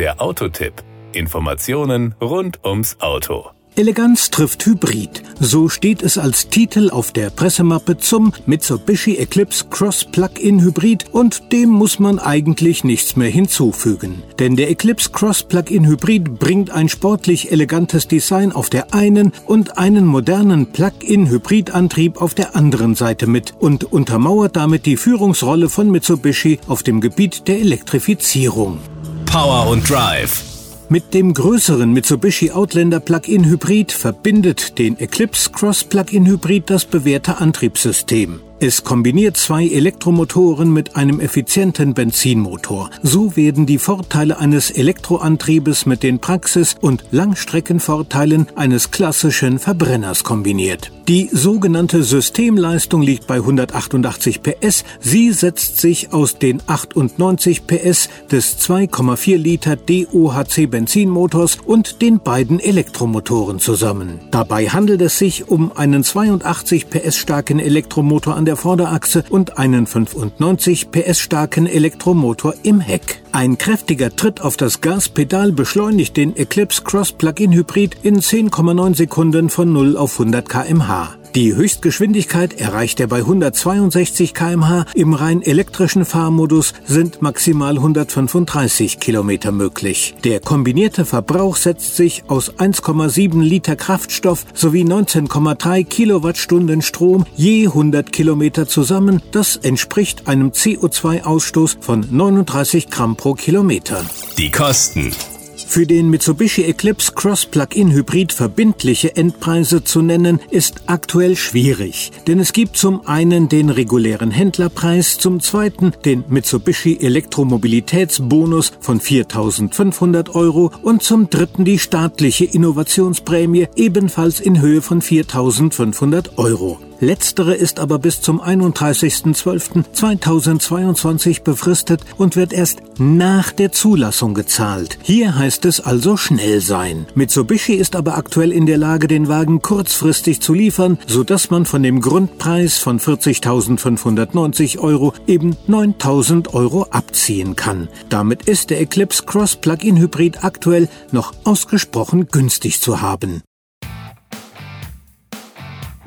Der Autotipp. Informationen rund ums Auto. Eleganz trifft Hybrid. So steht es als Titel auf der Pressemappe zum Mitsubishi Eclipse Cross Plug-in Hybrid und dem muss man eigentlich nichts mehr hinzufügen. Denn der Eclipse Cross Plug-in Hybrid bringt ein sportlich elegantes Design auf der einen und einen modernen Plug-in Hybridantrieb auf der anderen Seite mit und untermauert damit die Führungsrolle von Mitsubishi auf dem Gebiet der Elektrifizierung. Power und Drive. Mit dem größeren Mitsubishi Outlander Plug-in Hybrid verbindet den Eclipse Cross Plug-in Hybrid das bewährte Antriebssystem. Es kombiniert zwei Elektromotoren mit einem effizienten Benzinmotor. So werden die Vorteile eines Elektroantriebes mit den Praxis- und Langstreckenvorteilen eines klassischen Verbrenners kombiniert. Die sogenannte Systemleistung liegt bei 188 PS. Sie setzt sich aus den 98 PS des 2,4 Liter DOHC Benzinmotors und den beiden Elektromotoren zusammen. Dabei handelt es sich um einen 82 PS starken Elektromotor an der Vorderachse und einen 95 PS starken Elektromotor im Heck. Ein kräftiger Tritt auf das Gaspedal beschleunigt den Eclipse Cross Plug-in Hybrid in 10,9 Sekunden von 0 auf 100 km/h. Die Höchstgeschwindigkeit erreicht er bei 162 km/h. Im rein elektrischen Fahrmodus sind maximal 135 km möglich. Der kombinierte Verbrauch setzt sich aus 1,7 Liter Kraftstoff sowie 19,3 Kilowattstunden Strom je 100 Kilometer zusammen. Das entspricht einem CO2-Ausstoß von 39 Gramm pro Kilometer. Die Kosten. Für den Mitsubishi Eclipse Cross Plug-in Hybrid verbindliche Endpreise zu nennen, ist aktuell schwierig. Denn es gibt zum einen den regulären Händlerpreis, zum zweiten den Mitsubishi Elektromobilitätsbonus von 4.500 Euro und zum dritten die staatliche Innovationsprämie ebenfalls in Höhe von 4.500 Euro. Letztere ist aber bis zum 31.12.2022 befristet und wird erst nach der Zulassung gezahlt. Hier heißt es also schnell sein. Mitsubishi ist aber aktuell in der Lage, den Wagen kurzfristig zu liefern, sodass man von dem Grundpreis von 40.590 Euro eben 9.000 Euro abziehen kann. Damit ist der Eclipse Cross Plug-in Hybrid aktuell noch ausgesprochen günstig zu haben.